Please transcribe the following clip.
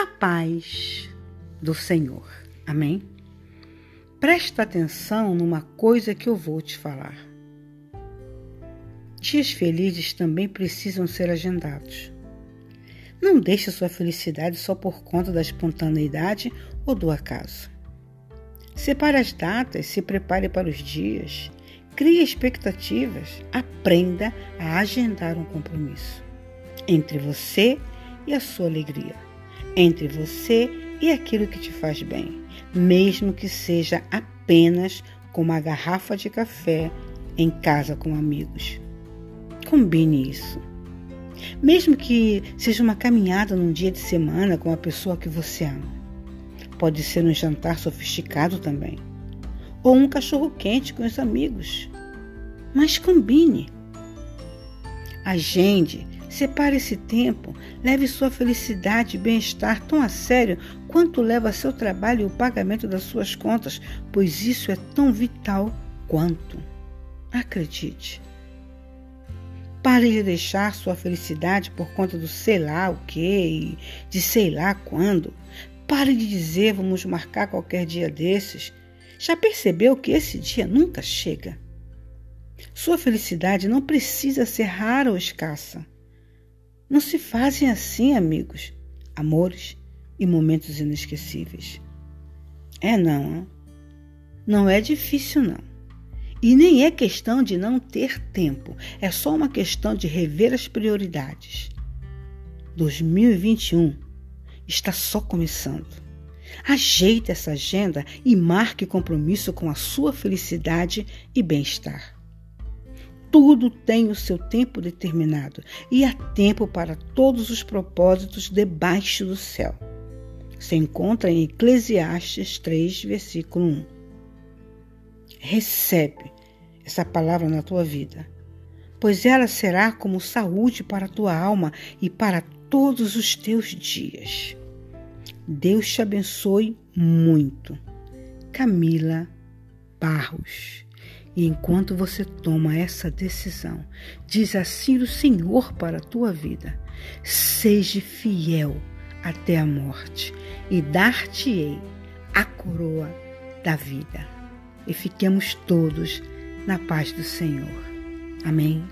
a paz do Senhor. Amém? Presta atenção numa coisa que eu vou te falar. Dias felizes também precisam ser agendados. Não deixe sua felicidade só por conta da espontaneidade ou do acaso. Separe as datas, se prepare para os dias, crie expectativas, aprenda a agendar um compromisso entre você e a sua alegria, entre você e aquilo que te faz bem, mesmo que seja apenas com uma garrafa de café em casa com amigos. Combine isso. Mesmo que seja uma caminhada num dia de semana com a pessoa que você ama. Pode ser um jantar sofisticado também. Ou um cachorro quente com os amigos. Mas combine. Agende Separe esse tempo, leve sua felicidade e bem-estar tão a sério quanto leva seu trabalho e o pagamento das suas contas, pois isso é tão vital quanto. Acredite. Pare de deixar sua felicidade por conta do sei lá o que e de sei lá quando. Pare de dizer vamos marcar qualquer dia desses. Já percebeu que esse dia nunca chega? Sua felicidade não precisa ser rara ou escassa. Não se fazem assim, amigos, amores e momentos inesquecíveis. É não, hein? não é difícil não. E nem é questão de não ter tempo, é só uma questão de rever as prioridades. 2021 está só começando. Ajeite essa agenda e marque compromisso com a sua felicidade e bem-estar. Tudo tem o seu tempo determinado e há tempo para todos os propósitos debaixo do céu. Se encontra em Eclesiastes 3, versículo 1. Recebe essa palavra na tua vida, pois ela será como saúde para a tua alma e para todos os teus dias. Deus te abençoe muito. Camila Barros. E enquanto você toma essa decisão, diz assim o Senhor para a tua vida: seja fiel até a morte, e dar-te-ei a coroa da vida. E fiquemos todos na paz do Senhor. Amém.